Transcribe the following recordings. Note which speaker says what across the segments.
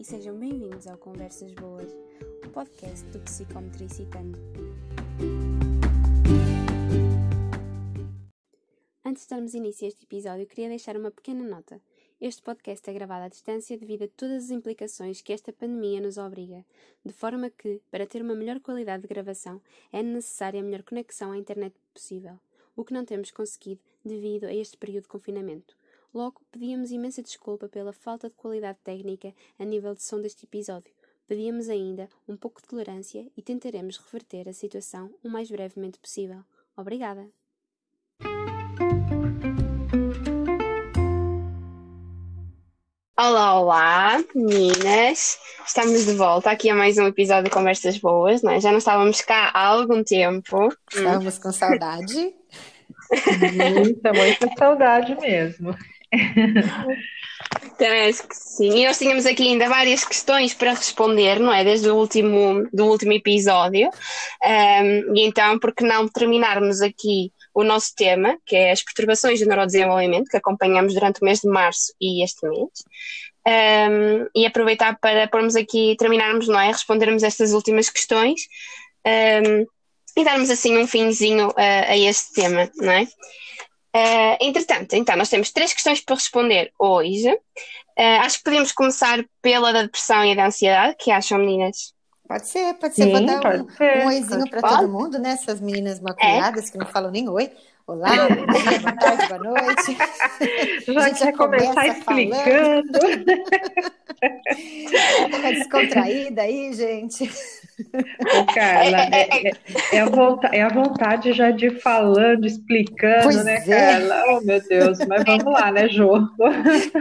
Speaker 1: e sejam bem-vindos ao Conversas Boas, o podcast do Psicometricitando. Antes de darmos início a este episódio, queria deixar uma pequena nota. Este podcast é gravado à distância devido a todas as implicações que esta pandemia nos obriga, de forma que, para ter uma melhor qualidade de gravação, é necessária a melhor conexão à internet possível, o que não temos conseguido devido a este período de confinamento. Logo, pedíamos imensa desculpa pela falta de qualidade técnica a nível de som deste episódio. Pedíamos ainda um pouco de tolerância e tentaremos reverter a situação o mais brevemente possível. Obrigada!
Speaker 2: Olá, olá, meninas! Estamos de volta aqui a mais um episódio de Conversas Boas, não é? Já não estávamos cá há algum tempo.
Speaker 3: Estávamos com saudade.
Speaker 4: Muita, muita saudade mesmo.
Speaker 2: Também acho que sim. E nós tínhamos aqui ainda várias questões para responder, não é? Desde o último, do último episódio. Um, e então, por que não terminarmos aqui o nosso tema, que é as perturbações do neurodesenvolvimento, que acompanhamos durante o mês de março e este mês. Um, e aproveitar para pormos aqui, terminarmos, não é? Respondermos estas últimas questões. Um, e darmos assim um finzinho uh, a este tema, não é? Uh, entretanto, então, nós temos três questões para responder hoje. Uh, acho que podemos começar pela da depressão e da ansiedade. que acham, meninas?
Speaker 3: Pode ser, pode ser. Sim, Vou dar um, um oizinho para todo mundo, né? Essas meninas maculadas é. que não falam nem oi. Olá, bom dia, boa tarde, boa noite.
Speaker 4: Já a gente já começar explicando.
Speaker 3: Tá descontraída aí, gente.
Speaker 4: Ô, Carla, é, é, é, é, a vontade, é a vontade já de ir falando, explicando, pois né, é. Carla? Oh, meu Deus, mas vamos lá, né, Jô?
Speaker 3: Com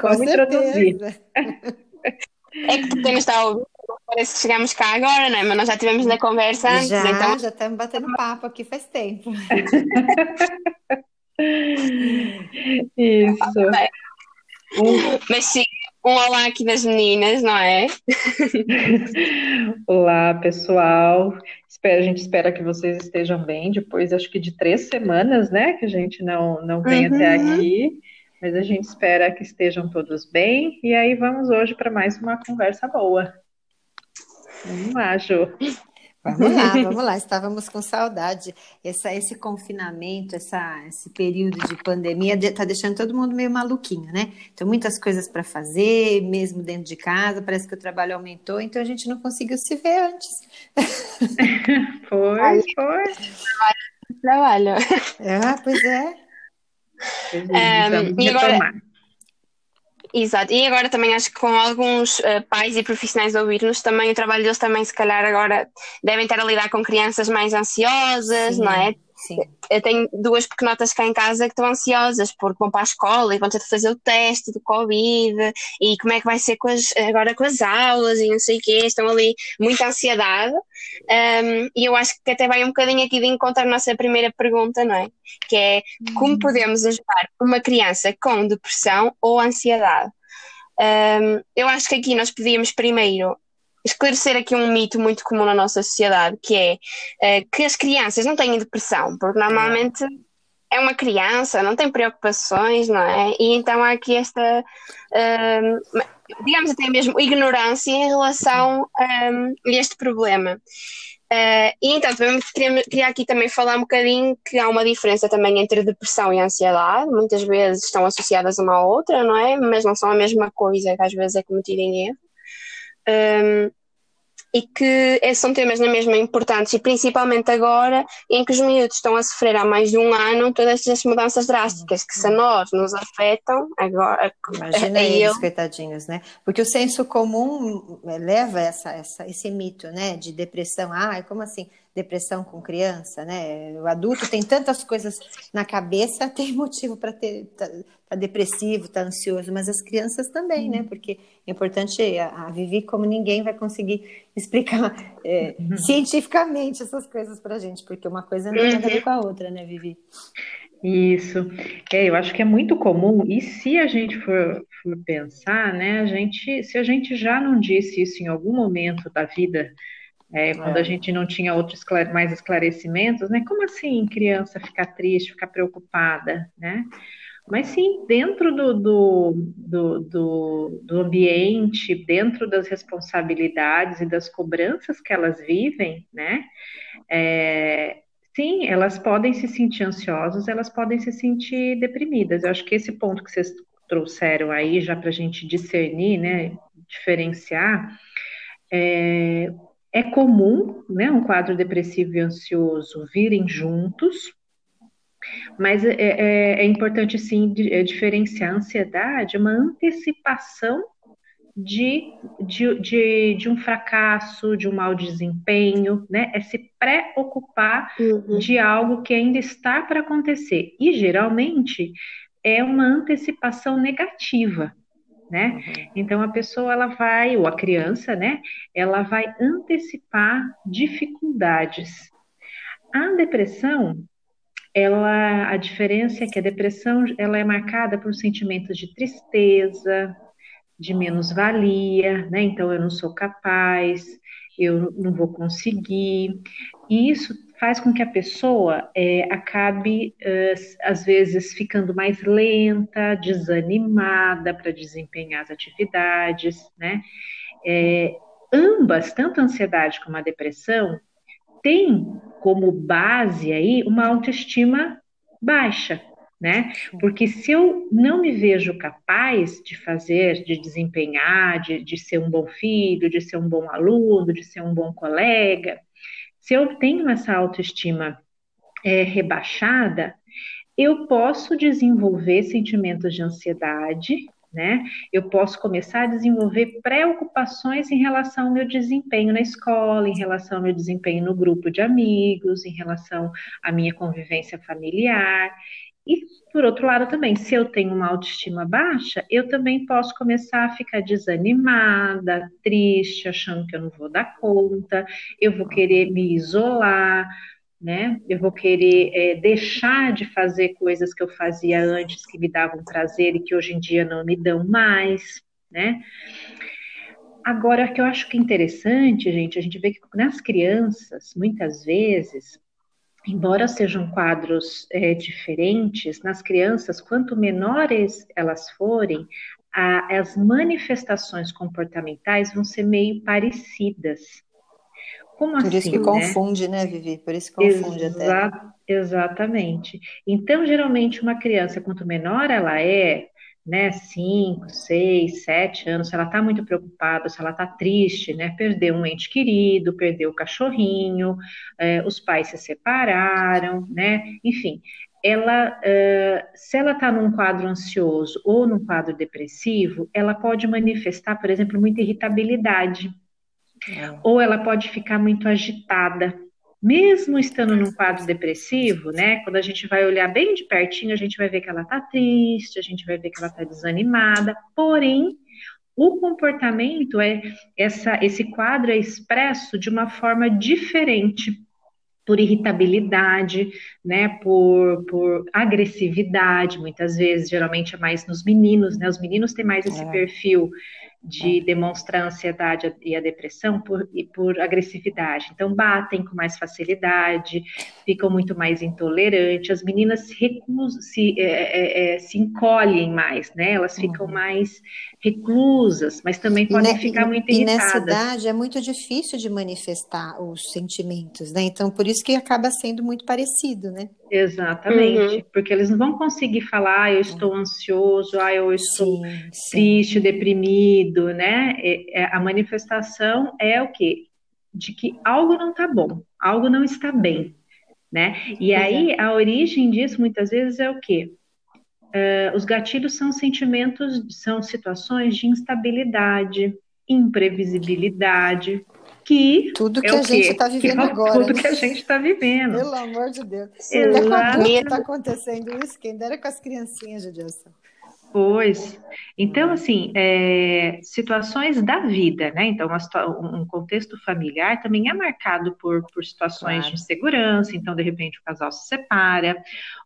Speaker 3: vamos certeza. introduzir.
Speaker 2: É que tu tens estar ouvindo, parece que chegamos cá agora, né? Mas nós já tivemos na conversa antes,
Speaker 3: já,
Speaker 2: então...
Speaker 3: Já estamos batendo papo aqui faz tempo.
Speaker 4: Isso.
Speaker 2: Mas sim, um olá aqui das meninas, não é?
Speaker 4: olá, pessoal. Espero, a gente espera que vocês estejam bem. Depois, acho que de três semanas, né, que a gente não, não vem uhum. até aqui. Mas a gente espera que estejam todos bem. E aí, vamos hoje para mais uma conversa boa. Vamos lá, Ju.
Speaker 3: Vamos lá, vamos lá. Estávamos com saudade. Essa, esse confinamento, essa, esse período de pandemia está deixando todo mundo meio maluquinho, né? Então, muitas coisas para fazer, mesmo dentro de casa. Parece que o trabalho aumentou, então a gente não conseguiu se ver antes.
Speaker 4: foi, foi.
Speaker 2: Trabalho.
Speaker 3: Ah, pois é.
Speaker 4: Pois é e agora,
Speaker 2: Exato, e agora também acho que com alguns uh, pais e profissionais a ouvir-nos, também o trabalho deles também, se calhar, agora devem estar a lidar com crianças mais ansiosas, Sim. não é?
Speaker 3: Sim.
Speaker 2: Eu tenho duas pequenotas cá em casa que estão ansiosas porque vão para a escola e vão ter de fazer o teste do Covid e como é que vai ser com as, agora com as aulas e não sei o quê, estão ali muita ansiedade. Um, e eu acho que até vai um bocadinho aqui de encontrar a nossa primeira pergunta, não é? Que é como uhum. podemos ajudar uma criança com depressão ou ansiedade? Um, eu acho que aqui nós podíamos primeiro esclarecer aqui um mito muito comum na nossa sociedade, que é uh, que as crianças não têm depressão, porque normalmente é uma criança, não tem preocupações, não é? E então há aqui esta, uh, digamos até mesmo, ignorância em relação um, a este problema. Uh, e então, queria, queria aqui também falar um bocadinho que há uma diferença também entre depressão e ansiedade. Muitas vezes estão associadas uma à outra, não é? Mas não são a mesma coisa, que às vezes é cometida em erro um, e que são temas na mesma importantes e principalmente agora em que os miúdos estão a sofrer há mais de um ano todas estas mudanças drásticas que se a nós nos afetam agora
Speaker 3: imagina eles eu... coitadinhos né? Porque o senso comum leva essa, essa esse mito né? De depressão. Ah como assim? Depressão com criança, né? O adulto tem tantas coisas na cabeça, tem motivo para ter tá, depressivo, tá ansioso, mas as crianças também, né? Porque é importante a, a Vivi como ninguém vai conseguir explicar é, uhum. cientificamente essas coisas para gente, porque uma coisa não tem nada a ver uhum. com a outra, né, Vivi?
Speaker 4: Isso, é, eu acho que é muito comum, e se a gente for, for pensar, né, a gente, se a gente já não disse isso em algum momento da vida, é, quando é. a gente não tinha outros mais esclarecimentos, né? Como assim criança ficar triste, ficar preocupada, né? Mas sim, dentro do, do, do, do, do ambiente, dentro das responsabilidades e das cobranças que elas vivem, né? É, sim, elas podem se sentir ansiosas, elas podem se sentir deprimidas. Eu acho que esse ponto que vocês trouxeram aí, já para a gente discernir, né? Diferenciar, é, é comum, né? Um quadro depressivo e ansioso virem juntos, mas é, é, é importante, sim, é, diferenciar a ansiedade, uma antecipação de, de, de, de, um fracasso, de um mau desempenho, né? É se preocupar uhum. de algo que ainda está para acontecer. E geralmente é uma antecipação negativa, né? Uhum. Então a pessoa ela vai, ou a criança, né? Ela vai antecipar dificuldades. A depressão, ela a diferença é que a depressão ela é marcada por sentimentos de tristeza, de menos-valia, né? Então eu não sou capaz, eu não vou conseguir. E isso faz com que a pessoa é, acabe, às vezes, ficando mais lenta, desanimada para desempenhar as atividades, né? É, ambas, tanto a ansiedade como a depressão, têm como base aí uma autoestima baixa, né? Porque se eu não me vejo capaz de fazer, de desempenhar, de, de ser um bom filho, de ser um bom aluno, de ser um bom colega, se eu tenho essa autoestima é, rebaixada, eu posso desenvolver sentimentos de ansiedade, né? Eu posso começar a desenvolver preocupações em relação ao meu desempenho na escola, em relação ao meu desempenho no grupo de amigos, em relação à minha convivência familiar. E, por outro lado, também, se eu tenho uma autoestima baixa, eu também posso começar a ficar desanimada, triste, achando que eu não vou dar conta, eu vou querer me isolar, né? Eu vou querer é, deixar de fazer coisas que eu fazia antes que me davam prazer e que hoje em dia não me dão mais, né? Agora, o que eu acho que é interessante, gente, a gente vê que nas crianças, muitas vezes, embora sejam quadros é, diferentes, nas crianças, quanto menores elas forem, a, as manifestações comportamentais vão ser meio parecidas.
Speaker 3: Como Por assim, isso que né? confunde, né, Vivi? Por isso que confunde Exa até.
Speaker 4: Exatamente. Então, geralmente, uma criança, quanto menor ela é, né, 5, 6, 7 anos, se ela está muito preocupada, se ela está triste, né, perdeu um ente querido, perdeu o cachorrinho, é, os pais se separaram, né, enfim, ela, uh, se ela está num quadro ansioso ou num quadro depressivo, ela pode manifestar, por exemplo, muita irritabilidade, é. Ou ela pode ficar muito agitada, mesmo estando num quadro depressivo, né? Quando a gente vai olhar bem de pertinho, a gente vai ver que ela tá triste, a gente vai ver que ela tá desanimada, porém, o comportamento é essa, esse quadro é expresso de uma forma diferente por irritabilidade, né, por, por agressividade, muitas vezes, geralmente é mais nos meninos, né, os meninos têm mais esse é. perfil de demonstrar a ansiedade e a depressão por, e por agressividade. Então, batem com mais facilidade, ficam muito mais intolerantes, as meninas se recusam, se, é, é, é, se encolhem mais, né? Elas ficam uhum. mais reclusas, mas também podem ne, ficar muito irritadas.
Speaker 3: E nessa idade é muito difícil de manifestar os sentimentos, né? Então, por isso que acaba sendo muito parecido, né?
Speaker 4: Exatamente, uhum. porque eles não vão conseguir falar, ah, eu estou ansioso, ah, eu estou sim, triste, sim. deprimido, né? É, a manifestação é o quê? De que algo não está bom, algo não está bem, né? E aí a origem disso muitas vezes é o quê? Uh, os gatilhos são sentimentos, são situações de instabilidade, imprevisibilidade, que
Speaker 3: tudo que é a gente está vivendo que, agora.
Speaker 4: Tudo né? que a gente está vivendo.
Speaker 3: Pelo amor de Deus. Exatamente. está acontecendo isso, quem dera com as criancinhas Deus.
Speaker 4: Pois. Então, assim, é, situações da vida, né? Então, uma, um contexto familiar também é marcado por, por situações claro. de insegurança. Então, de repente, o casal se separa,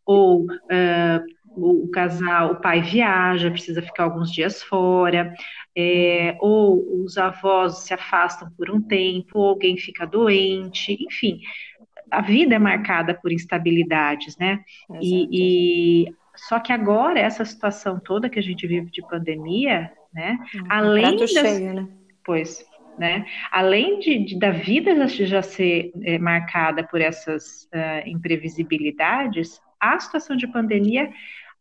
Speaker 4: ou uh, o, o, casal, o pai viaja, precisa ficar alguns dias fora, é, ou os avós se afastam por um tempo, ou alguém fica doente, enfim, a vida é marcada por instabilidades, né? E, e, só que agora, essa situação toda que a gente vive de pandemia, né?
Speaker 3: Um
Speaker 4: além das,
Speaker 3: cheio, né?
Speaker 4: Pois, né? Além de, de da vida já, já ser é, marcada por essas uh, imprevisibilidades, a situação de pandemia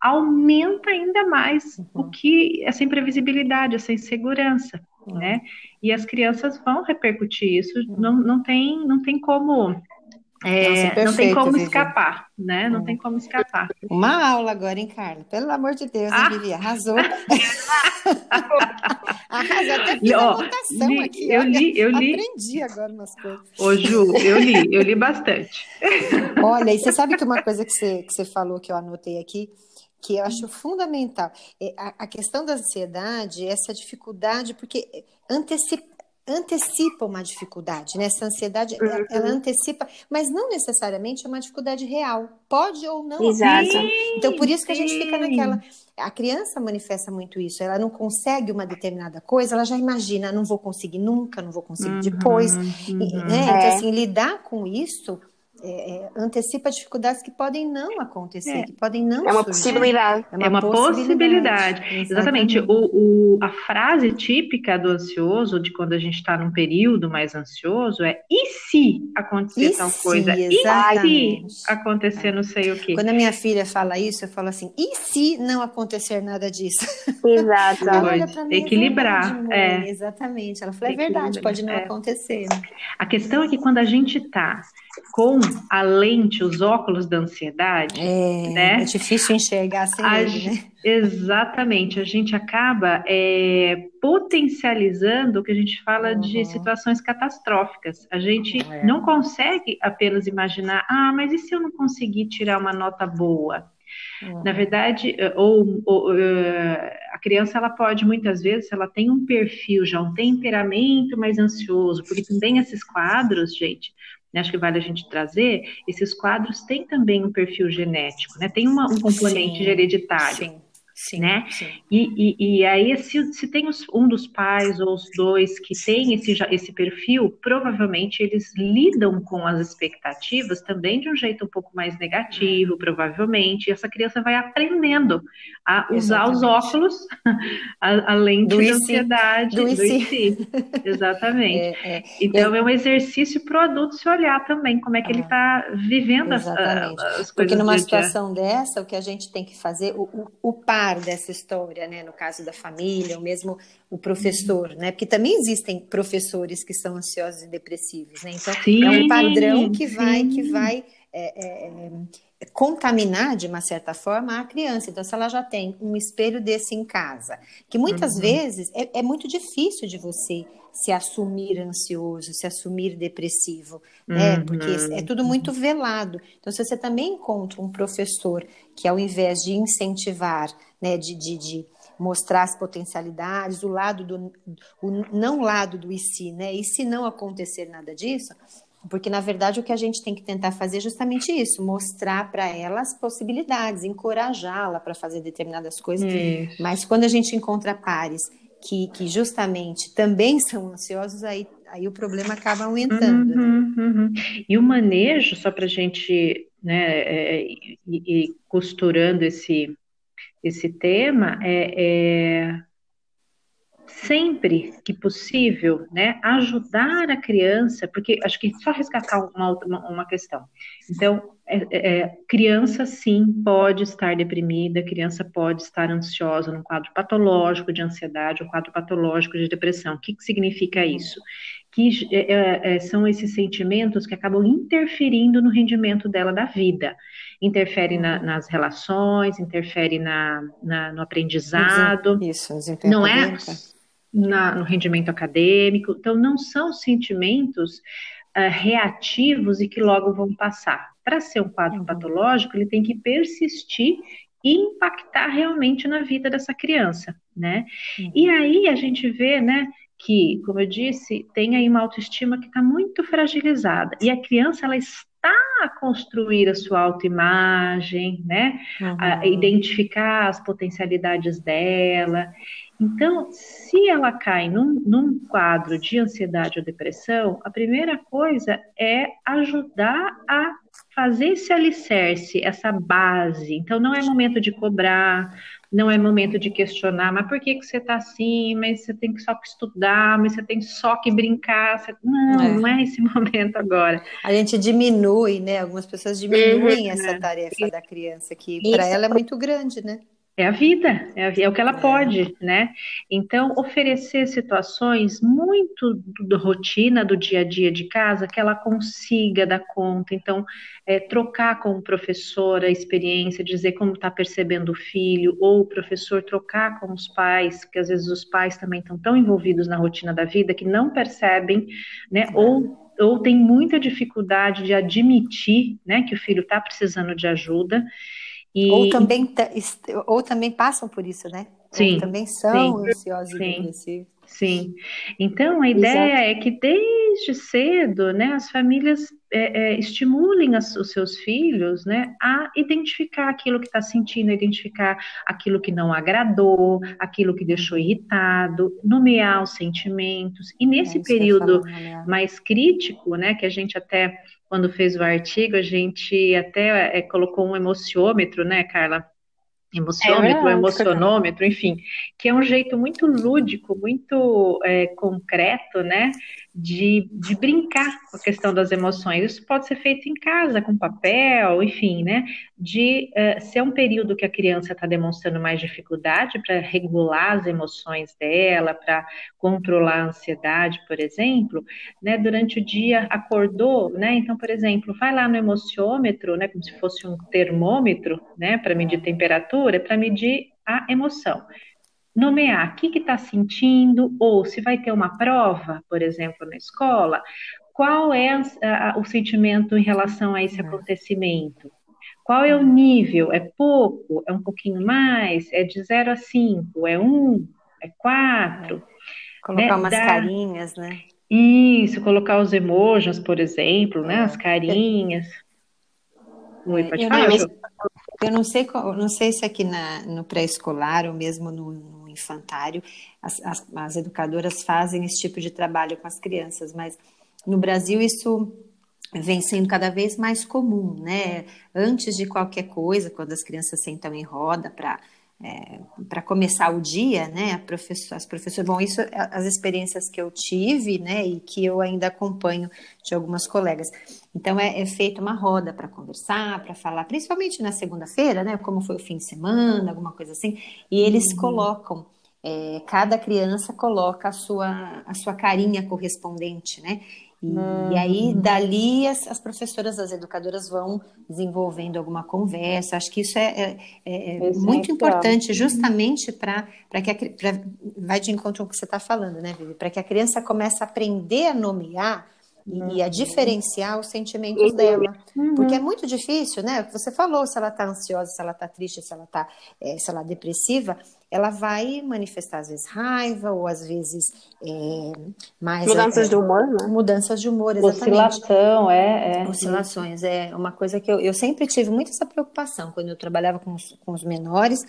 Speaker 4: aumenta ainda mais uhum. o que essa imprevisibilidade, essa insegurança, uhum. né? E as crianças vão repercutir isso, uhum. não, não tem não tem como é, Nossa, perfeito, não tem como Vivi. escapar, né? Não tem como escapar.
Speaker 3: Uma aula agora, hein, Carla? Pelo amor de Deus, ah. Vivi? Arrasou. Arrasou. Até fiz a anotação li, aqui.
Speaker 4: Eu li, eu li.
Speaker 3: Aprendi agora umas coisas.
Speaker 4: Ô, Ju, eu li, eu li bastante.
Speaker 3: Olha, e você sabe que uma coisa que você, que você falou que eu anotei aqui, que eu acho fundamental, é a, questão da ansiedade, essa dificuldade, porque antecipa antecipa uma dificuldade, né? Essa ansiedade, uhum. ela antecipa, mas não necessariamente é uma dificuldade real. Pode ou não.
Speaker 2: Exato.
Speaker 3: Então, por isso que a gente fica naquela. A criança manifesta muito isso. Ela não consegue uma determinada coisa, ela já imagina, não vou conseguir nunca, não vou conseguir uhum. depois. Uhum. E, né? Então, é. assim, lidar com isso é, é, antecipa dificuldades que podem não acontecer, é. que podem não
Speaker 2: É uma surgir. possibilidade.
Speaker 4: É uma, é uma possibilidade. possibilidade. Exatamente. O, o, a frase típica do ansioso, de quando a gente está num período mais ansioso, é e se acontecer e tal se, coisa? Exatamente. E se acontecer não sei o quê?
Speaker 3: Quando a minha filha fala isso, eu falo assim, e se não acontecer nada disso?
Speaker 2: Exato.
Speaker 4: Pode. Equilibrar.
Speaker 3: É, Exatamente. Ela falou, é verdade, pode não acontecer.
Speaker 4: A questão é que quando a gente está com a lente, os óculos da ansiedade,
Speaker 3: é,
Speaker 4: né?
Speaker 3: É difícil enxergar sem a, ele, né?
Speaker 4: Exatamente, a gente acaba é, potencializando o que a gente fala uhum. de situações catastróficas. A gente é. não consegue apenas imaginar, ah, mas e se eu não conseguir tirar uma nota boa? Uhum. Na verdade, eh, ou, ou, eh, a criança ela pode muitas vezes, ela tem um perfil já, um temperamento mais ansioso, porque também esses quadros, gente, né, acho que vale a gente trazer, esses quadros têm também um perfil genético, né? Tem uma, um componente sim, hereditário. Sim. Sim, né? Sim. E, e, e, aí, se, se tem os, um dos pais ou os dois que tem esse, esse perfil, provavelmente eles lidam com as expectativas também de um jeito um pouco mais negativo, provavelmente, e essa criança vai aprendendo a usar Exatamente. os óculos, além de ansiedade,
Speaker 3: do, do IC.
Speaker 4: Exatamente. É, é. Então, é um exercício para o adulto se olhar também, como é que ah, ele está vivendo as, as, coisas.
Speaker 3: Porque numa situação dessa, o que a gente tem que fazer, o, o, o pai dessa história, né? No caso da família, ou mesmo o professor, né? Porque também existem professores que são ansiosos e depressivos, né? Então sim, é um padrão que vai sim. que vai é, é, é, contaminar de uma certa forma a criança. Então, se ela já tem um espelho desse em casa, que muitas uhum. vezes é, é muito difícil de você se assumir ansioso, se assumir depressivo, né? Uhum. Porque é tudo muito velado. Então, se você também encontra um professor que, ao invés de incentivar, né, de, de, de mostrar as potencialidades, o lado do o não lado do e se, né? E se não acontecer nada disso, porque na verdade o que a gente tem que tentar fazer é justamente isso, mostrar para ela as possibilidades, encorajá-la para fazer determinadas coisas. Isso. Mas quando a gente encontra pares que, que justamente também são ansiosos, aí, aí o problema acaba aumentando.
Speaker 4: Uhum, uhum. E o manejo, só para a gente né, é, ir, ir costurando esse, esse tema, é, é sempre que possível, né, ajudar a criança, porque acho que só resgatar uma, uma, uma questão. Então, é, é, é, criança sim pode estar deprimida, criança pode estar ansiosa num quadro patológico de ansiedade ou quadro patológico de depressão. O que, que significa isso? Que é, é, é, são esses sentimentos que acabam interferindo no rendimento dela da vida. Interfere na, nas relações, interfere na, na, no aprendizado.
Speaker 3: Isso, desempenho
Speaker 4: Não é na, no rendimento acadêmico. Então, não são sentimentos uh, reativos e que logo vão passar. Para ser um quadro uhum. patológico, ele tem que persistir e impactar realmente na vida dessa criança, né? Uhum. E aí a gente vê, né, que, como eu disse, tem aí uma autoestima que está muito fragilizada. E a criança, ela está a construir a sua autoimagem, né? Uhum. A identificar as potencialidades dela. Então, se ela cai num, num, quadro de ansiedade ou depressão, a primeira coisa é ajudar a fazer esse alicerce, essa base. Então, não é momento de cobrar, não é momento de questionar, mas por que, que você está assim? Mas você tem que só que estudar, mas você tem só que brincar. Você... Não, é. não é esse momento agora.
Speaker 3: A gente diminui, né? Algumas pessoas diminuem uhum. essa tarefa da criança, que para ela é muito grande, né?
Speaker 4: É a vida, é, a, é, o que ela é. pode, né? Então, oferecer situações muito da rotina, do dia a dia de casa, que ela consiga dar conta. Então, é, trocar com o professor a experiência, dizer como está percebendo o filho, ou o professor trocar com os pais, que às vezes os pais também estão tão envolvidos na rotina da vida que não percebem, né? Ou ou tem muita dificuldade de admitir, né, que o filho está precisando de ajuda.
Speaker 3: E... Ou, também, ou também passam por isso, né?
Speaker 4: Sim.
Speaker 3: Ou também são sim, ansiosos sim. e depressivos.
Speaker 4: Sim. Então, a ideia Exato. é que desde cedo, né, as famílias é, é, estimulem as, os seus filhos, né, a identificar aquilo que está sentindo, identificar aquilo que não agradou, aquilo que deixou irritado, nomear os sentimentos. E nesse é, período mais crítico, né, que a gente até quando fez o artigo, a gente até é, colocou um emocionômetro, né, Carla? emocionômetro, é emocionômetro, enfim, que é um jeito muito lúdico, muito é, concreto, né, de, de brincar com a questão das emoções. Isso pode ser feito em casa, com papel, enfim, né? De uh, ser um período que a criança está demonstrando mais dificuldade para regular as emoções dela, para controlar a ansiedade, por exemplo, né? Durante o dia acordou, né? Então, por exemplo, vai lá no emociômetro, né? Como se fosse um termômetro, né? Para medir temperatura, para medir a emoção nomear o que está sentindo, ou se vai ter uma prova, por exemplo, na escola, qual é a, a, o sentimento em relação a esse uhum. acontecimento? Qual é o nível? É pouco? É um pouquinho mais? É de 0 a 5? É 1? Um, é 4? É.
Speaker 3: Colocar né? umas Dá... carinhas, né?
Speaker 4: Isso, colocar os emojis, por exemplo, né? As carinhas.
Speaker 3: Oi, pode eu falar. Não, eu não sei, não sei se aqui na, no pré-escolar ou mesmo no, no infantário as, as, as, educadoras fazem esse tipo de trabalho com as crianças, mas no Brasil isso vem sendo cada vez mais comum, né? Antes de qualquer coisa, quando as crianças sentam em roda para é, para começar o dia, né, professor, as professoras, bom, isso as experiências que eu tive, né, e que eu ainda acompanho de algumas colegas. Então é, é feita uma roda para conversar, para falar, principalmente na segunda-feira, né, como foi o fim de semana, alguma coisa assim, e eles uhum. colocam é, cada criança coloca a sua, a sua carinha correspondente, né? E, e aí, uhum. dali, as, as, professoras, as educadoras vão desenvolvendo alguma conversa. Acho que isso é, é, é muito importante, justamente para que a, pra, vai de encontro com o que você está falando, né, Vivi? Para que a criança comece a aprender a nomear e, e a uhum. diferenciar os sentimentos uhum. dela. Uhum. Porque é muito difícil, né? Você falou se ela está ansiosa, se ela está triste, se ela está é, se ela é depressiva, ela vai manifestar às vezes raiva ou às vezes é, mais
Speaker 2: mudanças é, de humor, né?
Speaker 3: Mudanças de humor, exatamente.
Speaker 4: Oscilação, é,
Speaker 3: é. Oscilações é uma coisa que eu, eu sempre tive muito essa preocupação quando eu trabalhava com os, com os menores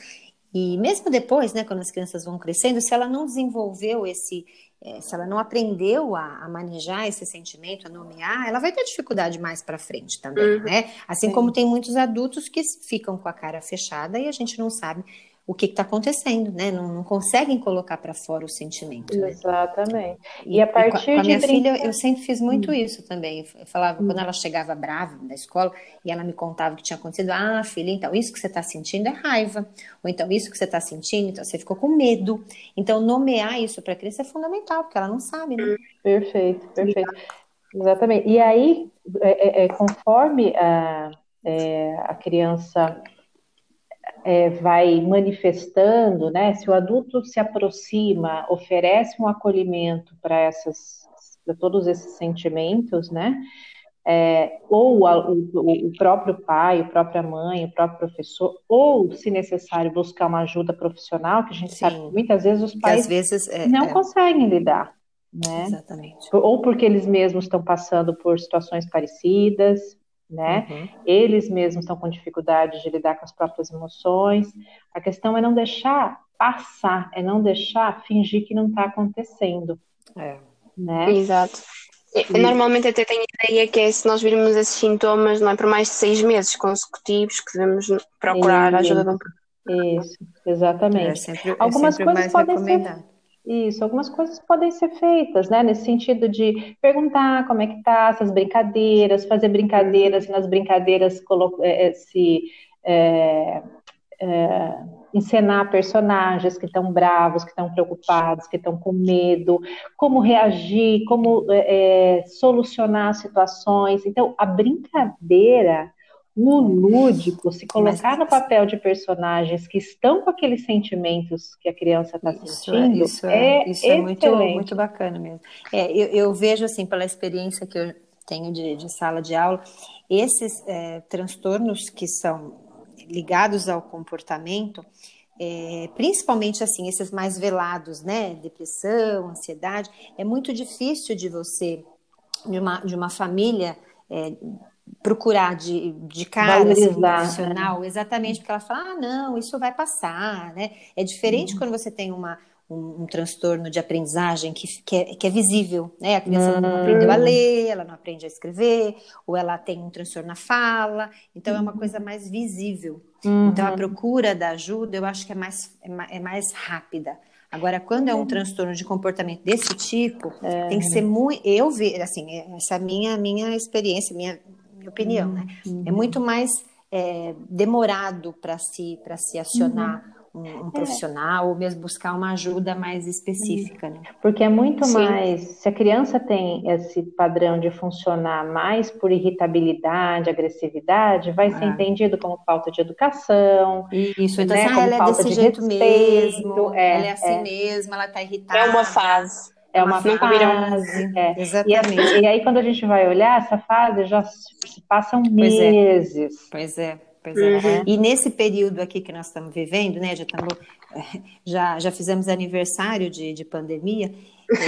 Speaker 3: e mesmo depois, né, quando as crianças vão crescendo, se ela não desenvolveu esse é, se ela não aprendeu a, a, manejar esse sentimento, a nomear, ela vai ter dificuldade mais para frente também, uhum. né? Assim Sim. como tem muitos adultos que ficam com a cara fechada e a gente não sabe o que está acontecendo, né? Não, não conseguem colocar para fora o sentimento.
Speaker 4: Né? Exatamente. E, e, a partir
Speaker 3: com a, com a minha
Speaker 4: de
Speaker 3: filha, eu sempre fiz muito hum. isso também. Eu falava, hum. quando ela chegava brava da escola e ela me contava o que tinha acontecido, ah, filha, então isso que você está sentindo é raiva. Ou então isso que você está sentindo, então você ficou com medo. Então, nomear isso para a criança é fundamental, porque ela não sabe, né?
Speaker 4: Perfeito, perfeito. Exatamente. E aí, é, é, é conforme a, é, a criança é, vai manifestando, né? Se o adulto se aproxima, oferece um acolhimento para essas, para todos esses sentimentos, né? É, ou a, o, o, próprio pai, a própria mãe, o próprio professor, ou, se necessário, buscar uma ajuda profissional, que a gente Sim. sabe que muitas vezes os pais
Speaker 3: vezes, é,
Speaker 4: não é... conseguem lidar. Né?
Speaker 3: Exatamente.
Speaker 4: Ou porque eles mesmos estão passando por situações parecidas, né? Uhum. Eles mesmos estão com dificuldade de lidar com as próprias emoções. A questão é não deixar passar, é não deixar fingir que não está acontecendo.
Speaker 3: É.
Speaker 4: Né?
Speaker 2: Exato. É, normalmente até tenho a ideia que é se nós virmos esses sintomas, não é por mais de seis meses consecutivos que devemos procurar a ajuda de um
Speaker 4: Isso, exatamente. É sempre, é algumas coisas podem ser isso, algumas coisas podem ser feitas, né? Nesse sentido de perguntar como é que tá, essas brincadeiras, fazer brincadeiras, nas brincadeiras é, se é, é, encenar personagens que estão bravos, que estão preocupados, que estão com medo, como reagir, como é, é, solucionar situações. Então, a brincadeira, o lúdico, se colocar no papel de personagens que estão com aqueles sentimentos que a criança está sentindo,
Speaker 3: isso é, é, isso é muito, muito bacana mesmo. É, eu, eu, vejo assim pela experiência que eu tenho de, de sala de aula, esses é, transtornos que são ligados ao comportamento, é, principalmente assim, esses mais velados, né? Depressão, ansiedade, é muito difícil de você, de uma, de uma família, é, procurar de, de cara assim, né? profissional, exatamente, porque ela fala, ah, não, isso vai passar, né? É diferente uhum. quando você tem uma, um, um, transtorno de aprendizagem que, que, é, que é visível, né? A criança não aprendeu a ler, ela não aprende a escrever, ou ela tem um transtorno na fala, então é uma coisa mais visível. Uhum. Então a procura da ajuda, eu acho que é mais, é, é mais rápida. Agora, quando é um transtorno de comportamento desse tipo, é. tem que ser muito. Eu vejo, assim, essa é a minha, minha experiência, minha, minha opinião, né? Uhum. É muito mais é, demorado para se, se acionar. Uhum um, um é. profissional, ou mesmo buscar uma ajuda mais específica. Né?
Speaker 4: Porque é muito Sim. mais, se a criança tem esse padrão de funcionar mais por irritabilidade, agressividade, vai ser ah. entendido como falta de educação.
Speaker 3: Isso, então né? assim, ah, ela é desse de jeito respeito, mesmo, é, ela é assim é. mesmo, ela está irritada.
Speaker 2: É uma fase.
Speaker 4: É uma fase. É. Exatamente. E, e, aí, quando a gente vai olhar, essa fase já se passam pois
Speaker 3: é.
Speaker 4: meses.
Speaker 3: Pois é. Pois é. Uhum. E nesse período aqui que nós estamos vivendo, né, já, estamos, já, já fizemos aniversário de, de pandemia,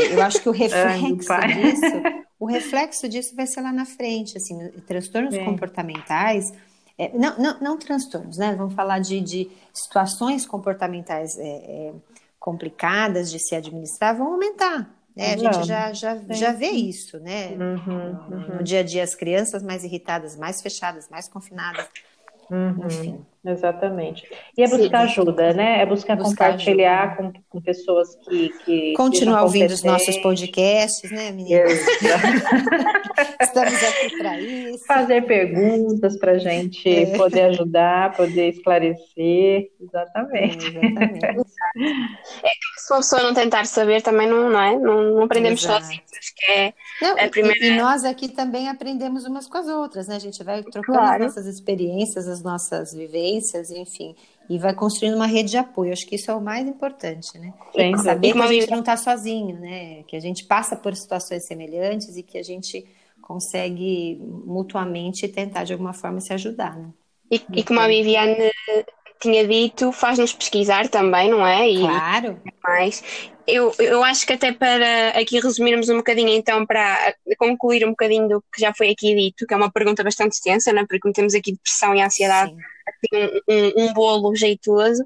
Speaker 3: eu acho que o reflexo disso, o reflexo disso vai ser lá na frente, assim, transtornos é. comportamentais, é, não, não, não transtornos, né, vamos falar de, de situações comportamentais é, é complicadas de se administrar, vão aumentar, né? A gente já, já, já vê isso, né? Uhum, uhum. No dia a dia, as crianças mais irritadas, mais fechadas, mais confinadas.
Speaker 4: Uhum, Enfim. Exatamente. E é buscar Sim, ajuda, né? É buscar, buscar compartilhar com, com, pessoas que. que
Speaker 3: Continuar ouvindo os nossos podcasts, né, meninas? Estamos aqui para isso.
Speaker 4: Fazer perguntas para a gente é. poder ajudar, poder esclarecer. Exatamente. É, exatamente.
Speaker 2: é que se a pessoa não tentar saber, também não, não é? Não, não aprendemos sozinhos. Acho que é,
Speaker 3: não, é primeira... E, e, nós aqui também aprendemos umas com as outras, né? A gente vai trocando claro. as nossas experiências, as nossas vivências enfim, e vai construindo uma rede de apoio. Acho que isso é o mais importante, né? Saber que a gente não está sozinho, né? Que a gente passa por situações semelhantes e que a gente consegue mutuamente tentar de alguma forma se ajudar, né?
Speaker 2: E, e como a Viviane tinha dito, faz-nos pesquisar também, não é?
Speaker 3: E, claro.
Speaker 2: Mais. Eu, eu acho que até para aqui resumirmos um bocadinho, então, para concluir um bocadinho do que já foi aqui dito, que é uma pergunta bastante extensa, não é? porque temos aqui depressão e ansiedade. Sim assim, um, um, bolo jeitoso.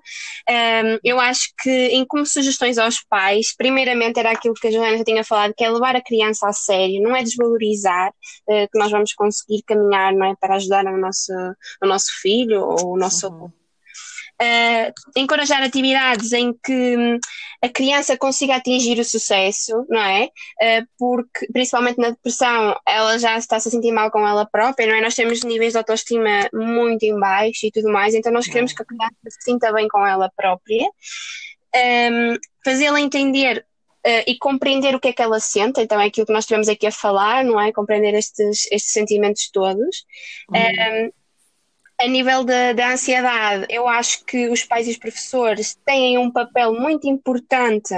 Speaker 2: Um, eu acho que, em como sugestões aos pais, primeiramente era aquilo que a Joana já tinha falado, que é levar a criança a sério, não é desvalorizar uh, que nós vamos conseguir caminhar não é, para ajudar o nosso, o nosso filho ou o nosso uhum uh, encorajar atividades em que hum, a criança consiga atingir o sucesso, não é? Uh, porque, principalmente na depressão, ela já está -se a sentir mal com ela própria, não é? Nós temos níveis de autoestima muito em baixo e tudo mais, então nós queremos que a criança se sinta bem com ela própria. Um, Fazê-la entender Uh, e compreender o que é que ela sente, então é aquilo que nós estivemos aqui a falar, não é? Compreender estes, estes sentimentos todos. Uhum. Um, a nível da, da ansiedade, eu acho que os pais e os professores têm um papel muito importante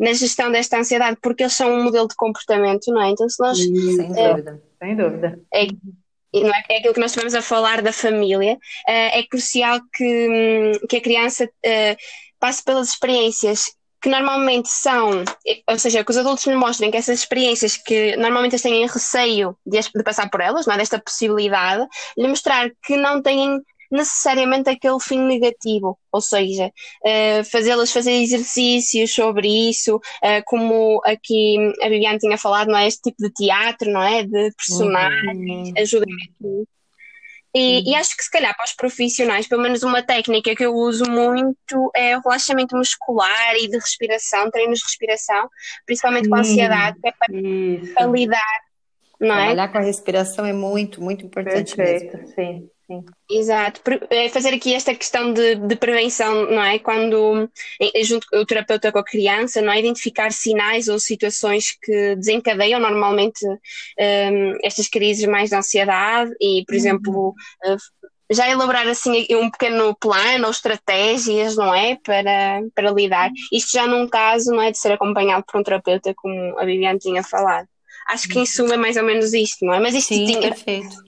Speaker 2: na gestão desta ansiedade, porque eles são um modelo de comportamento, não é? Então, se nós.
Speaker 4: Sem é, dúvida, sem dúvida.
Speaker 2: É, é, é aquilo que nós estivemos a falar da família, é, é crucial que, que a criança uh, passe pelas experiências que normalmente são, ou seja, que os adultos nos mostrem que essas experiências que normalmente eles têm receio de, de passar por elas, não é? desta possibilidade, lhe mostrar que não têm necessariamente aquele fim negativo, ou seja, uh, fazê-las fazer exercícios sobre isso, uh, como aqui a Viviane tinha falado, não é? Este tipo de teatro, não é? De personagens, uhum. ajuda muito. E, e, acho que se calhar para os profissionais, pelo menos uma técnica que eu uso muito é o relaxamento muscular e de respiração, treinos de respiração, principalmente com a ansiedade, que é para, para lidar, não
Speaker 3: é? Trabalhar com a respiração é muito, muito importante
Speaker 4: Perfeito,
Speaker 3: mesmo.
Speaker 4: sim. Sim.
Speaker 2: Exato, é fazer aqui esta questão de, de prevenção, não é? Quando, junto com o terapeuta com a criança, não é? Identificar sinais ou situações que desencadeiam normalmente um, estas crises mais de ansiedade e, por uhum. exemplo, uh, já elaborar assim um pequeno plano ou estratégias, não é? Para, para lidar. Isto já num caso, não é? De ser acompanhado por um terapeuta, como a Viviane tinha falado. Acho que em suma é mais ou menos isto, não é? Mas isto
Speaker 3: Sim,
Speaker 2: tinha.
Speaker 3: Perfeito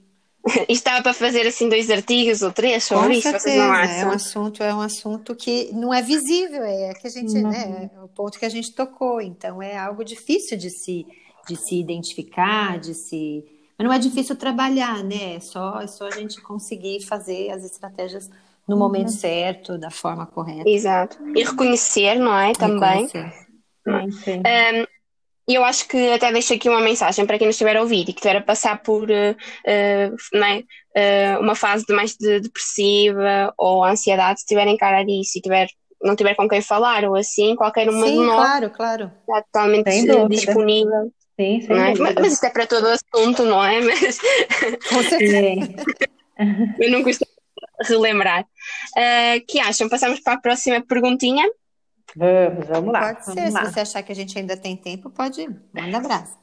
Speaker 2: estava para fazer assim dois artigos ou três sobre
Speaker 3: Com
Speaker 2: isso,
Speaker 3: certeza,
Speaker 2: vocês não acham?
Speaker 3: É um assunto, é um assunto que não é visível, é que a gente, uhum. né, é o ponto que a gente tocou, então é algo difícil de se, de se identificar, de se. Mas não é difícil trabalhar, né? É só, é só a gente conseguir fazer as estratégias no uhum. momento certo, da forma correta.
Speaker 2: Exato. E reconhecer, não é? Também. Reconhecer.
Speaker 4: Sim, sim.
Speaker 2: Um, e eu acho que até deixo aqui uma mensagem para quem nos estiver a ouvir e que estiver a passar por uh, uh, uh, uma fase de mais de depressiva ou ansiedade, se tiver a encarar isso e tiver, não tiver com quem falar ou assim, qualquer uma
Speaker 3: sim,
Speaker 2: de nós
Speaker 3: claro, claro.
Speaker 2: está totalmente disponível.
Speaker 4: Sim, sim.
Speaker 2: É? Mas, mas isso é para todo o assunto, não é? Mas...
Speaker 3: Com certeza.
Speaker 2: eu não costumo relembrar. Uh, que acham? Passamos para a próxima perguntinha.
Speaker 4: Vamos, vamos lá.
Speaker 3: Pode ser,
Speaker 4: lá.
Speaker 3: se você achar que a gente ainda tem tempo, pode ir. Manda abraço.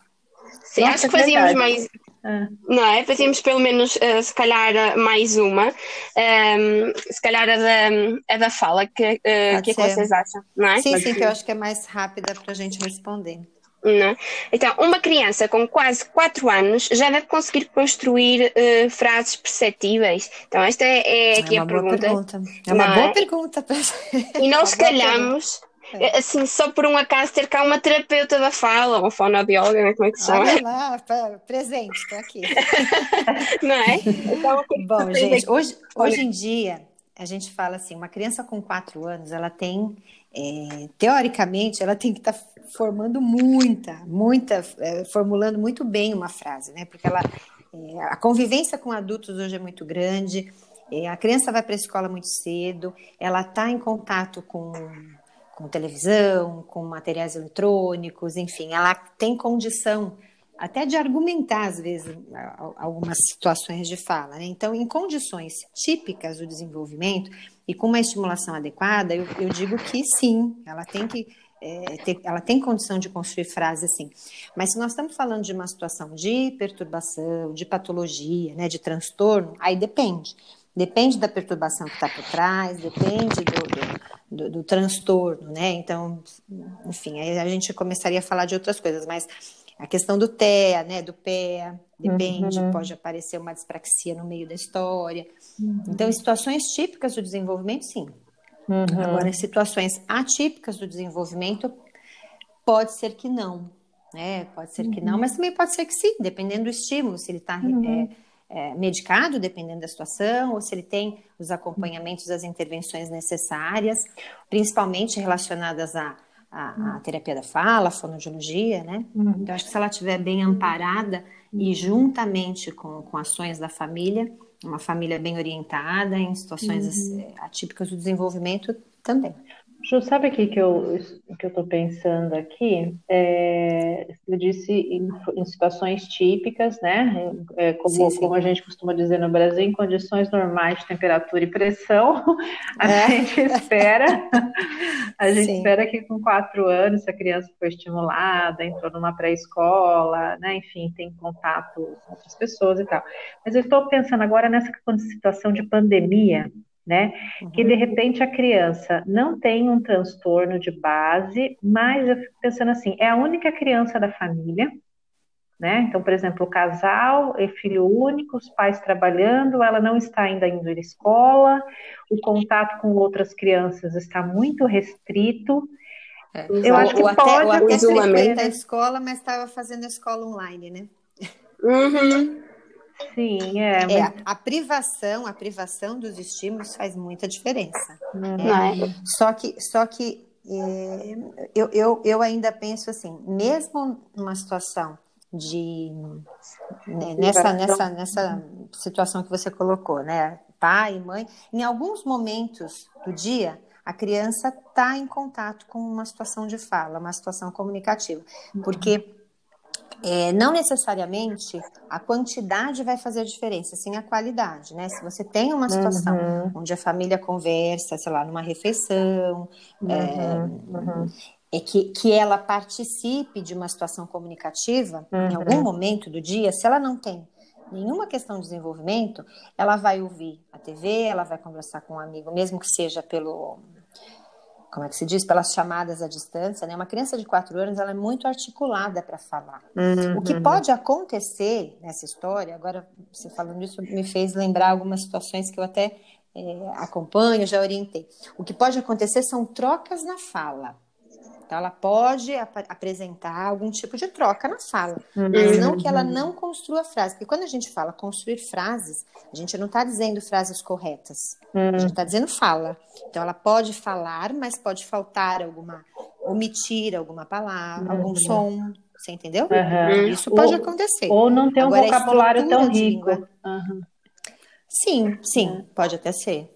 Speaker 2: Sim, Nossa, acho que fazíamos verdade. mais. Ah. Não é? Fazíamos pelo menos, uh, se calhar, mais uma. Um, se calhar a da, a da fala, que, uh, que é que vocês acham? Não é?
Speaker 3: Sim, Pode sim, ser. que eu acho que é mais rápida para a gente responder.
Speaker 2: Não. Então, uma criança com quase 4 anos já deve conseguir construir uh, frases perceptíveis. Então, esta é, é aqui
Speaker 3: é
Speaker 2: a pergunta.
Speaker 3: pergunta. É uma boa é? pergunta.
Speaker 2: E nós calhamos, é. assim, só por um acaso, ter cá uma terapeuta da fala, uma fonoaudióloga, né? como é que se chama?
Speaker 3: Olha lá, presente, estou aqui.
Speaker 2: Não é? Então,
Speaker 3: Bom, gente, hoje, hoje em dia, a gente fala assim, uma criança com 4 anos, ela tem é, teoricamente, ela tem que estar tá formando muita, muita, é, formulando muito bem uma frase, né? Porque ela, é, a convivência com adultos hoje é muito grande, é, a criança vai para a escola muito cedo, ela está em contato com, com televisão, com materiais eletrônicos, enfim, ela tem condição até de argumentar, às vezes, algumas situações de fala. Né? Então, em condições típicas do desenvolvimento e com uma estimulação adequada, eu, eu digo que sim, ela tem que é, ter, ela tem condição de construir frases assim. Mas se nós estamos falando de uma situação de perturbação, de patologia, né, de transtorno, aí depende. Depende da perturbação que está por trás, depende do, do, do, do, transtorno, né? Então, enfim, aí a gente começaria a falar de outras coisas, mas a questão do TEA, né, do PEA, depende, uhum. pode aparecer uma dispraxia no meio da história. Uhum. Então, em situações típicas do desenvolvimento, sim. Uhum. Agora, em situações atípicas do desenvolvimento, pode ser que não, né? Pode ser que não, uhum. mas também pode ser que sim, dependendo do estímulo, se ele está uhum. é, é, medicado, dependendo da situação, ou se ele tem os acompanhamentos das intervenções necessárias, principalmente relacionadas a a, a, terapia da fala, a fonoaudiologia, né? Uhum. Então, acho que se ela estiver bem amparada e juntamente com, com ações da família, uma família bem orientada em situações uhum. atípicas do desenvolvimento também.
Speaker 4: Ju, sabe o que, que eu que eu estou pensando aqui? É, eu disse em, em, situações típicas, né? É, como, sim, sim. como a gente costuma dizer no Brasil, em condições normais de temperatura e pressão, a é. gente espera, a gente sim. espera que com quatro anos, se a criança foi estimulada, entrou numa pré-escola, né? Enfim, tem contato com outras pessoas e tal. Mas eu estou pensando agora nessa situação de pandemia né? Uhum. Que de repente a criança não tem um transtorno de base, mas eu fico pensando assim, é a única criança da família, né? Então, por exemplo, o casal é filho único, os pais trabalhando, ela não está ainda indo à escola, o contato com outras crianças está muito restrito.
Speaker 3: É. Eu acho que pode até, ou até frequenta a escola, mas estava fazendo a escola online, né?
Speaker 2: Uhum.
Speaker 4: Sim, é.
Speaker 3: é a, privação, a privação dos estímulos faz muita diferença.
Speaker 2: Uhum. Não é?
Speaker 3: Só que, só que é, eu, eu, eu ainda penso assim, mesmo numa situação de né, nessa, nessa, nessa situação que você colocou, né? Pai, mãe, em alguns momentos do dia a criança está em contato com uma situação de fala, uma situação comunicativa, porque é, não necessariamente a quantidade vai fazer a diferença, sim a qualidade, né? Se você tem uma situação uhum. onde a família conversa, sei lá, numa refeição, uhum. É, uhum. é que, que ela participe de uma situação comunicativa em algum uhum. momento do dia, se ela não tem nenhuma questão de desenvolvimento, ela vai ouvir a TV, ela vai conversar com um amigo, mesmo que seja pelo como é que se diz, pelas chamadas à distância, né? Uma criança de quatro anos, ela é muito articulada para falar. Uhum. O que pode acontecer nessa história, agora você falando isso me fez lembrar algumas situações que eu até é, acompanho, já orientei. O que pode acontecer são trocas na fala. Então, ela pode ap apresentar algum tipo de troca na fala, uhum. mas não que ela não construa frases. Porque quando a gente fala construir frases, a gente não está dizendo frases corretas, uhum. a gente está dizendo fala. Então, ela pode falar, mas pode faltar alguma, omitir alguma palavra, uhum. algum som. Você entendeu? Isso pode
Speaker 4: ou,
Speaker 3: acontecer.
Speaker 4: Ou não ter um Agora, vocabulário tão rico.
Speaker 3: Sim, sim, pode até ser.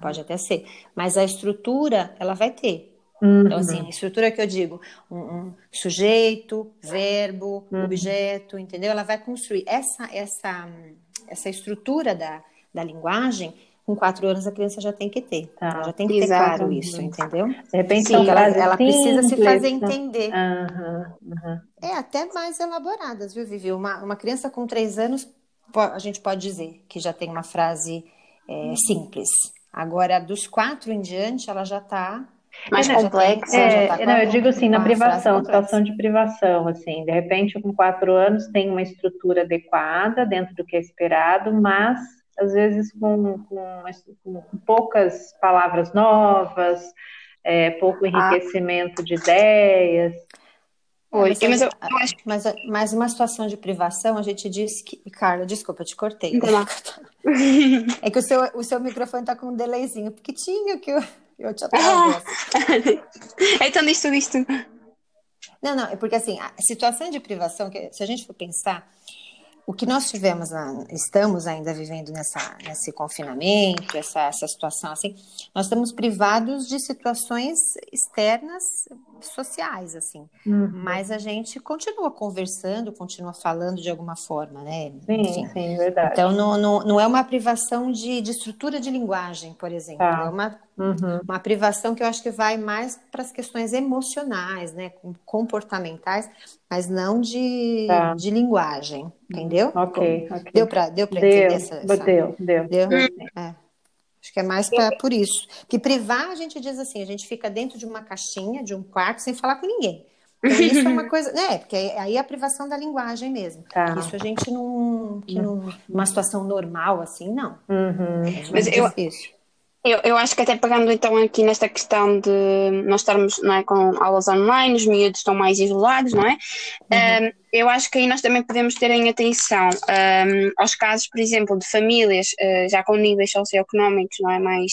Speaker 3: Pode até ser. Mas a estrutura, ela vai ter. Uhum. Então, assim, a estrutura que eu digo, um, um sujeito, verbo, uhum. objeto, entendeu? Ela vai construir essa, essa, essa estrutura da, da linguagem. Com quatro anos a criança já tem que ter. Tá. Ela já tem que ter claro isso, entendeu?
Speaker 4: De repente,
Speaker 3: Sim, ela, ela precisa se fazer entender. Uhum. É até mais elaboradas, viu, Vivi? Uma, uma criança com três anos, a gente pode dizer que já tem uma frase é, simples. Agora, dos quatro em diante, ela já está
Speaker 2: mais complexa.
Speaker 4: É, tá não, eu digo assim, na privação, situação de privação, assim, de repente com quatro anos tem uma estrutura adequada dentro do que é esperado, mas às vezes com, com, com poucas palavras novas, é, pouco ah. enriquecimento ah. de ideias.
Speaker 3: Oi, mas, mas, eu, eu acho... mas, mas uma situação de privação, a gente diz que. Carla, desculpa, eu te cortei. É que o seu, o seu microfone está com um delayzinho pequitinho que eu. Eu te atravesso.
Speaker 2: então diz tudo, diz tudo.
Speaker 3: Não, não, é porque assim, a situação de privação, que se a gente for pensar, o que nós tivemos, na, estamos ainda vivendo nessa, nesse confinamento, essa, essa situação assim, nós estamos privados de situações externas sociais, assim. Uhum. Mas a gente continua conversando, continua falando de alguma forma, né?
Speaker 4: Sim, Enfim. sim, verdade.
Speaker 3: Então, não, não, não é uma privação de, de estrutura de linguagem, por exemplo. Tá. É uma, uhum. uma privação que eu acho que vai mais para as questões emocionais, né? Comportamentais, mas não de, tá. de linguagem, entendeu?
Speaker 4: Ok, ok.
Speaker 3: Deu para deu entender essa, essa...
Speaker 4: Deu, deu.
Speaker 3: deu? É. Acho que é mais pra, por isso. Que privar, a gente diz assim, a gente fica dentro de uma caixinha, de um quarto, sem falar com ninguém. Então, isso é uma coisa, né? Porque aí é a privação da linguagem mesmo. Tá. Isso a gente não, que não, numa situação normal assim, não.
Speaker 4: Uhum.
Speaker 2: É Mas eu, difícil. Eu, eu acho que até pegando então aqui nesta questão de nós estarmos não é, com aulas online, os miúdos estão mais isolados, não é? Uhum. Um, eu acho que aí nós também podemos ter em atenção um, aos casos, por exemplo, de famílias uh, já com níveis socioeconómicos não é, mais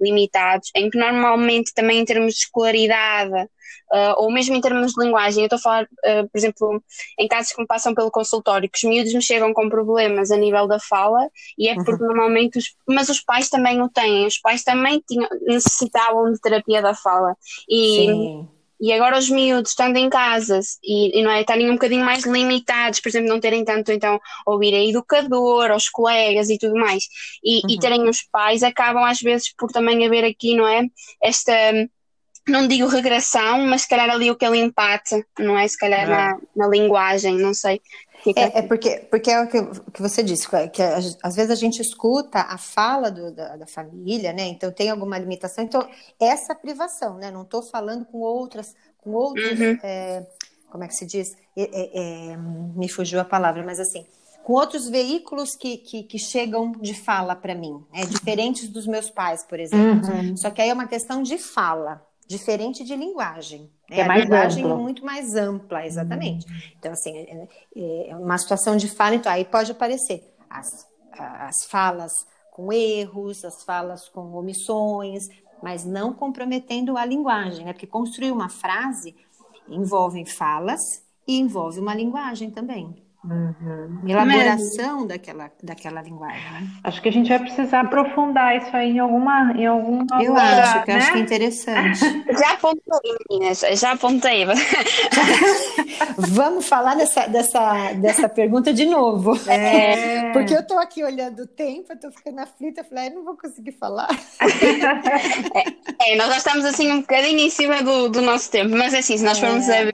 Speaker 2: limitados, em que normalmente também em termos de escolaridade uh, ou mesmo em termos de linguagem. Eu estou a falar, uh, por exemplo, em casos que me passam pelo consultório, que os miúdos me chegam com problemas a nível da fala, e é porque uhum. normalmente os, mas os pais também o têm, os pais também tinham, necessitavam de terapia da fala. E, Sim. E agora os miúdos estando em casa e, e, não é, estarem um bocadinho mais limitados, por exemplo, não terem tanto então ouvir a educador, aos colegas e tudo mais, e, uhum. e terem os pais, acabam às vezes por também haver aqui, não é, esta não digo regressão, mas se calhar ali aquele empate, não é? Se calhar é. na, na linguagem, não sei.
Speaker 3: É, é, porque, porque é o que, que você disse, que às vezes a gente escuta a fala do, da, da, família, né? Então tem alguma limitação. Então, essa privação, né? Não estou falando com outras, com outros, uhum. é, como é que se diz? É, é, é, me fugiu a palavra, mas assim, com outros veículos que, que, que chegam de fala para mim, né? diferentes dos meus pais, por exemplo. Uhum. Só que aí é uma questão de fala diferente de linguagem.
Speaker 4: Né? É mais
Speaker 3: a linguagem
Speaker 4: ampla.
Speaker 3: é muito mais ampla, exatamente. Uhum. Então, assim, é, é, é uma situação de fala, então aí pode aparecer as, as falas com erros, as falas com omissões, mas não comprometendo a linguagem, né? Porque construir uma frase envolve falas e envolve uma linguagem também. Uhum. Elaboração daquela, daquela linguagem. Né?
Speaker 4: Acho que a gente vai precisar aprofundar isso aí em alguma. Em alguma
Speaker 3: Eu lugar, acho que né? acho que é interessante.
Speaker 2: já apontei, meninas, já apontei.
Speaker 3: Vamos falar dessa, dessa, dessa pergunta de novo. É. Porque eu estou aqui olhando o tempo, eu estou ficando aflita, eu falei, ah, não vou conseguir falar.
Speaker 2: É, é, nós já estamos assim um bocadinho em cima do, do nosso tempo, mas é assim, se nós formos é.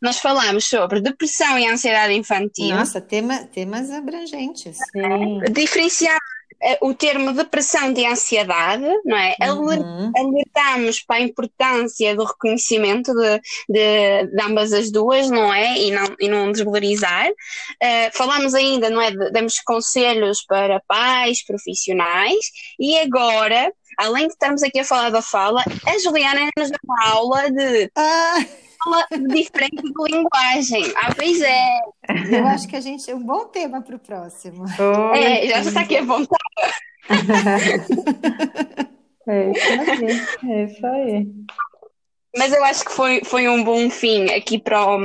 Speaker 2: Nós falamos sobre depressão e ansiedade infantil.
Speaker 3: Nossa, tema, temas abrangentes.
Speaker 2: Sim. Diferenciar eh, o termo depressão de ansiedade, não é? Uhum. Alertamos para a importância do reconhecimento de, de, de, ambas as duas, não é? E não, e não desvalorizar. Uh, falamos ainda, não é? Damos conselhos para pais, profissionais e agora, além de estarmos aqui a falar da fala, a Juliana nos dá uma aula de. Ah fala diferente de linguagem. Ah, pois é.
Speaker 3: Eu acho que a gente é um bom tema para o próximo.
Speaker 2: é, já está aqui apontado.
Speaker 4: é isso aí. É isso aí.
Speaker 2: Mas eu acho que foi, foi um bom fim aqui para o,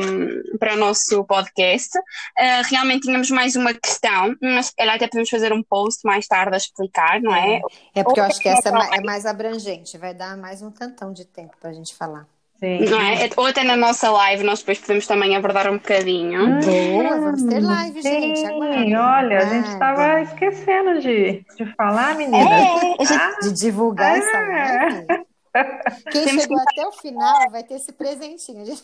Speaker 2: para o nosso podcast. Uh, realmente tínhamos mais uma questão, mas calhar até podemos fazer um post mais tarde a explicar, não é?
Speaker 3: É porque eu acho que essa é, é mais abrangente, vai dar mais um tantão de tempo para a gente falar.
Speaker 2: Sim. Não é? Ou até na nossa live nós depois podemos também abordar um bocadinho.
Speaker 3: Hum, Boa, vamos ter live, sim, gente.
Speaker 4: Sim, olha, a gente estava esquecendo de, de falar, meninas.
Speaker 3: É, ah, de divulgar ah. essa live. Quem Temos chegou que... até o final vai ter esse presentinho.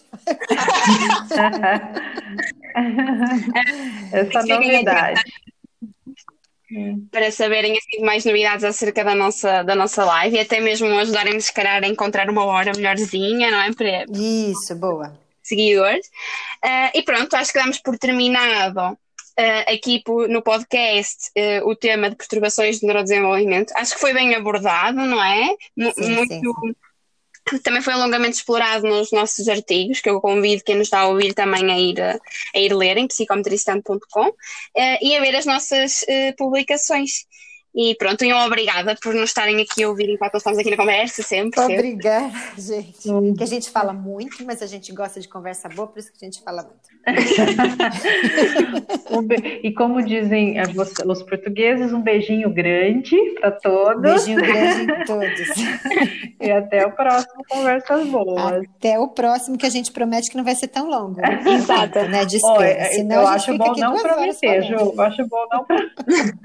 Speaker 4: Essa novidade
Speaker 2: para saberem assim, mais novidades acerca da nossa, da nossa live e até mesmo ajudarem-nos, se calhar, a encontrar uma hora melhorzinha, não é? Para
Speaker 3: Isso, boa.
Speaker 2: Seguidores. Uh, e pronto, acho que damos por terminado uh, aqui no podcast uh, o tema de perturbações de neurodesenvolvimento. Acho que foi bem abordado, não é? M sim, muito. Sim, sim também foi longamente explorado nos nossos artigos, que eu convido quem nos está a ouvir também a ir, a ir ler em psicometristante.com eh, e a ver as nossas uh, publicações. E pronto, e obrigada por nos estarem aqui a ouvir enquanto nós estamos aqui na conversa, sempre.
Speaker 3: Obrigada, gente. Hum. Que a gente fala muito, mas a gente gosta de conversa boa, por isso que a gente fala muito.
Speaker 4: e como dizem eh, os portugueses, um beijinho grande para todos.
Speaker 3: Beijinho grande em todos.
Speaker 4: e até o próximo Conversas Boas.
Speaker 3: Até o próximo, que a gente promete que não vai ser tão longo. Exato. Né, de espera.
Speaker 4: Senão eu acho bom não prometer, Ju. Eu acho bom não prometer.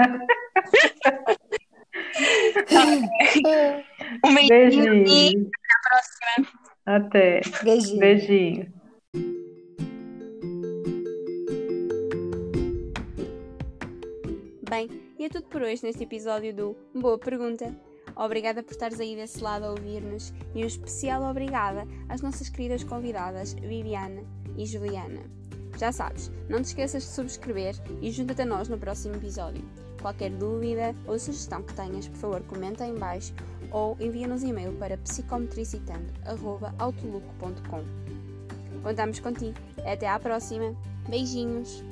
Speaker 2: Um beijinho, beijinho. e até a próxima.
Speaker 4: Até.
Speaker 3: Beijinho.
Speaker 4: Beijinho.
Speaker 1: Bem, e é tudo por hoje neste episódio do Boa Pergunta. Obrigada por estares aí desse lado a ouvir-nos e um especial obrigada às nossas queridas convidadas Viviana e Juliana. Já sabes, não te esqueças de subscrever e junta-te a nós no próximo episódio. Qualquer dúvida ou sugestão que tenhas, por favor, comenta em baixo ou envia-nos e-mail para psicometricitando.outlook.com Contamos contigo. Até à próxima. Beijinhos!